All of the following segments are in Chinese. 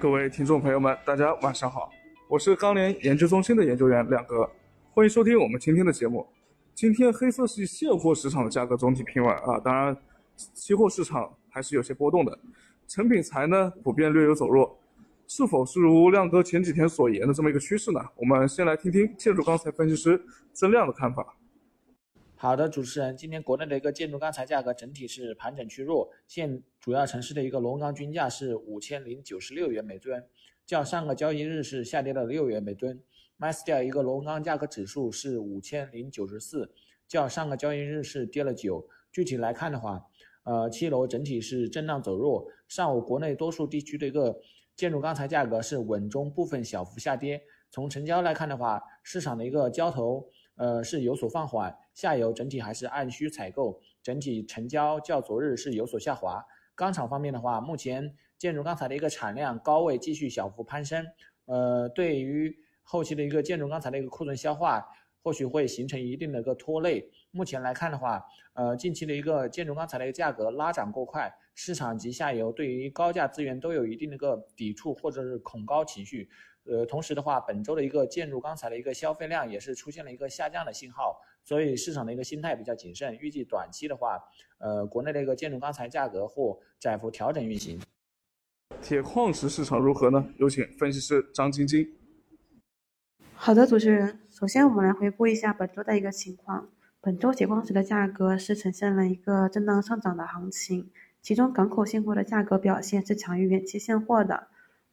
各位听众朋友们，大家晚上好，我是钢联研究中心的研究员亮哥，欢迎收听我们今天的节目。今天黑色系现货市场的价格总体平稳啊，当然期货市场还是有些波动的。成品材呢普遍略有走弱，是否是如亮哥前几天所言的这么一个趋势呢？我们先来听听建筑钢材分析师曾亮的看法。好的，主持人，今天国内的一个建筑钢材价格整体是盘整趋弱，现主要城市的一个螺纹钢均价是五千零九十六元每吨，较上个交易日是下跌了六元每吨。MySteel 一个螺纹钢价格指数是五千零九十四，较上个交易日是跌了九。具体来看的话，呃，七楼整体是震荡走弱，上午国内多数地区的一个建筑钢材价格是稳中部分小幅下跌。从成交来看的话，市场的一个交投。呃，是有所放缓，下游整体还是按需采购，整体成交较昨日是有所下滑。钢厂方面的话，目前建筑钢材的一个产量高位继续小幅攀升，呃，对于后期的一个建筑钢材的一个库存消化，或许会形成一定的一个拖累。目前来看的话，呃，近期的一个建筑钢材的一个价格拉涨过快，市场及下游对于高价资源都有一定的一个抵触或者是恐高情绪。呃，同时的话，本周的一个建筑钢材的一个消费量也是出现了一个下降的信号，所以市场的一个心态比较谨慎。预计短期的话，呃，国内的一个建筑钢材价格或窄幅调整运行。铁矿石市场如何呢？有请分析师张晶晶。好的，主持人，首先我们来回顾一下本周的一个情况。本周铁矿石的价格是呈现了一个震荡上涨的行情，其中港口现货的价格表现是强于远期现货的。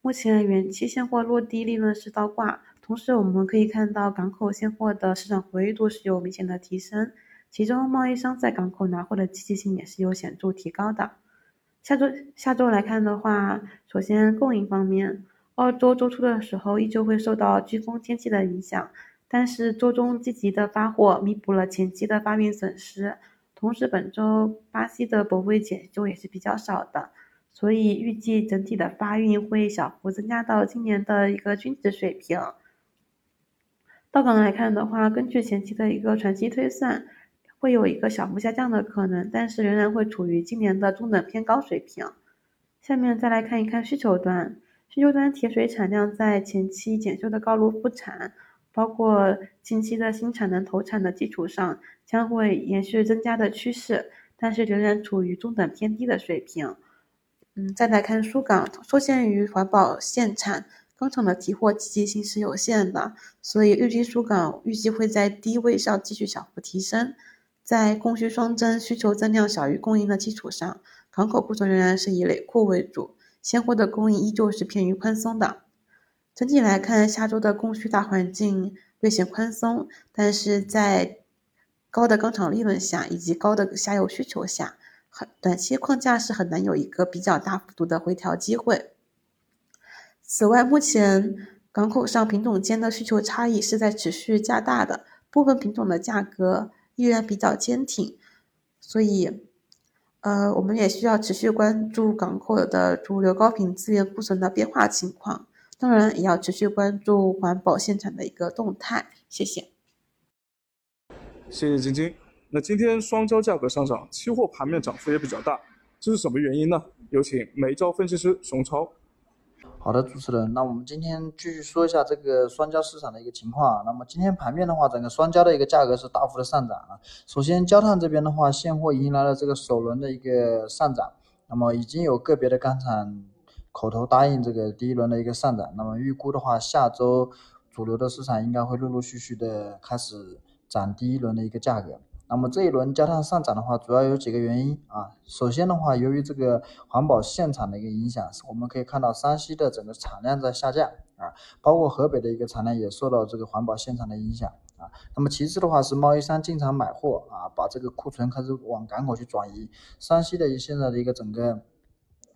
目前远期现货落地利润是倒挂，同时我们可以看到港口现货的市场活跃度是有明显的提升，其中贸易商在港口拿货的积极性也是有显著提高的。下周下周来看的话，首先供应方面，澳洲周初的时候依旧会受到飓风天气的影响，但是周中积极的发货弥补了前期的发运损失，同时本周巴西的泊位检修也是比较少的。所以预计整体的发运会小幅增加到今年的一个均值水平。到港来看的话，根据前期的一个船期推算，会有一个小幅下降的可能，但是仍然会处于今年的中等偏高水平。下面再来看一看需求端，需求端铁水产量在前期检修的高炉复产，包括近期的新产能投产的基础上，将会延续增加的趋势，但是仍然处于中等偏低的水平。嗯，再来看苏港，受限于环保限产，钢厂的提货积极性是有限的，所以预计苏港预计会在低位上继续小幅提升。在供需双增、需求增量小于供应的基础上，港口库存仍然是以累库为主，现货的供应依旧是偏于宽松的。整体来看，下周的供需大环境略显宽松，但是在高的钢厂利润下以及高的下游需求下。很短期框架是很难有一个比较大幅度的回调机会。此外，目前港口上品种间的需求差异是在持续加大的，部分品种的价格依然比较坚挺，所以，呃，我们也需要持续关注港口的主流高品资源库存的变化情况，当然也要持续关注环保限产的一个动态。谢谢。谢谢晶晶。那今天双焦价格上涨，期货盘面涨幅也比较大，这是什么原因呢？有请煤焦分析师熊超。好的，主持人，那我们今天继续说一下这个双焦市场的一个情况。那么今天盘面的话，整个双焦的一个价格是大幅的上涨啊。首先，焦炭这边的话，现货迎来了这个首轮的一个上涨，那么已经有个别的钢厂口头答应这个第一轮的一个上涨。那么预估的话，下周主流的市场应该会陆陆续续的开始涨第一轮的一个价格。那么这一轮焦炭上涨的话，主要有几个原因啊。首先的话，由于这个环保限产的一个影响，我们可以看到山西的整个产量在下降啊，包括河北的一个产量也受到这个环保限产的影响啊。那么其次的话是贸易商进场买货啊，把这个库存开始往港口去转移。山西的现在的一个整个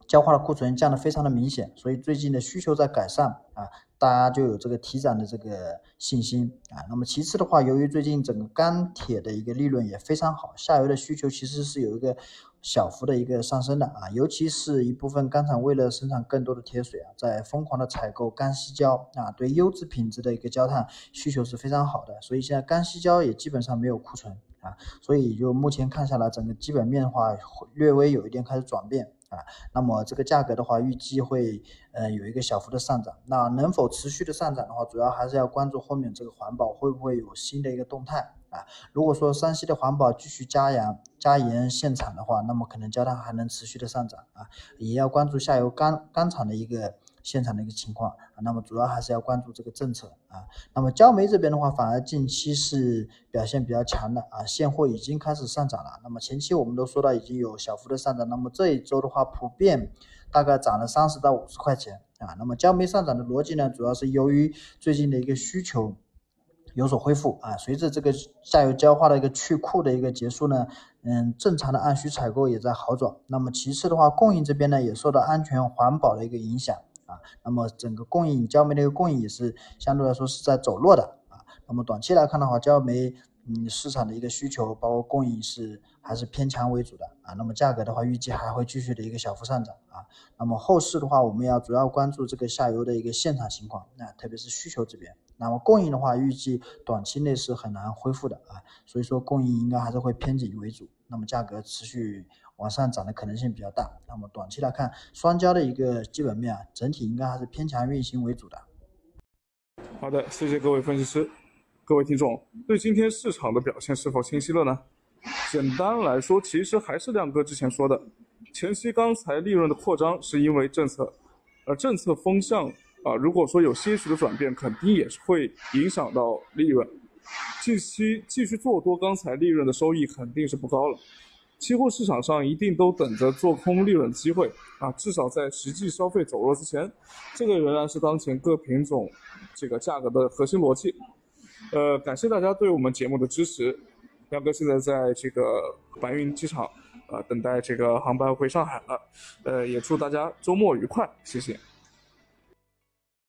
焦化的库存降得非常的明显，所以最近的需求在改善啊。大家就有这个提涨的这个信心啊。那么其次的话，由于最近整个钢铁的一个利润也非常好，下游的需求其实是有一个小幅的一个上升的啊。尤其是一部分钢厂为了生产更多的铁水啊，在疯狂的采购干细胶啊，对优质品质的一个焦炭需求是非常好的。所以现在干细胶也基本上没有库存啊。所以就目前看下来，整个基本面的话略微有一点开始转变啊，那么这个价格的话，预计会呃有一个小幅的上涨。那能否持续的上涨的话，主要还是要关注后面这个环保会不会有新的一个动态啊。如果说山西的环保继续加严加严限产的话，那么可能焦炭还能持续的上涨啊。也要关注下游钢钢厂的一个。现场的一个情况啊，那么主要还是要关注这个政策啊。那么焦煤这边的话，反而近期是表现比较强的啊，现货已经开始上涨了。那么前期我们都说到已经有小幅的上涨，那么这一周的话，普遍大概涨了三十到五十块钱啊。那么焦煤上涨的逻辑呢，主要是由于最近的一个需求有所恢复啊，随着这个下游焦化的一个去库的一个结束呢，嗯，正常的按需采购也在好转。那么其次的话，供应这边呢，也受到安全环保的一个影响。啊，那么整个供应焦煤的一个供应也是相对来说是在走弱的啊。那么短期来看的话，焦煤嗯市场的一个需求包括供应是还是偏强为主的啊。那么价格的话，预计还会继续的一个小幅上涨啊。那么后市的话，我们要主要关注这个下游的一个现场情况，那特别是需求这边。那么供应的话，预计短期内是很难恢复的啊。所以说供应应该还是会偏紧为主。那么价格持续。往上涨的可能性比较大。那么短期来看，双焦的一个基本面啊，整体应该还是偏强运行为主的。好的，谢谢各位分析师，各位听众，对今天市场的表现是否清晰了呢？简单来说，其实还是亮哥之前说的，前期钢材利润的扩张是因为政策，而政策风向啊，如果说有些许的转变，肯定也是会影响到利润。近期继续做多钢材利润的收益肯定是不高了。期货市场上一定都等着做空利润机会啊，至少在实际消费走弱之前，这个仍然是当前各品种这个价格的核心逻辑。呃，感谢大家对我们节目的支持。亮哥现在在这个白云机场啊，等待这个航班回上海了。呃，也祝大家周末愉快，谢谢。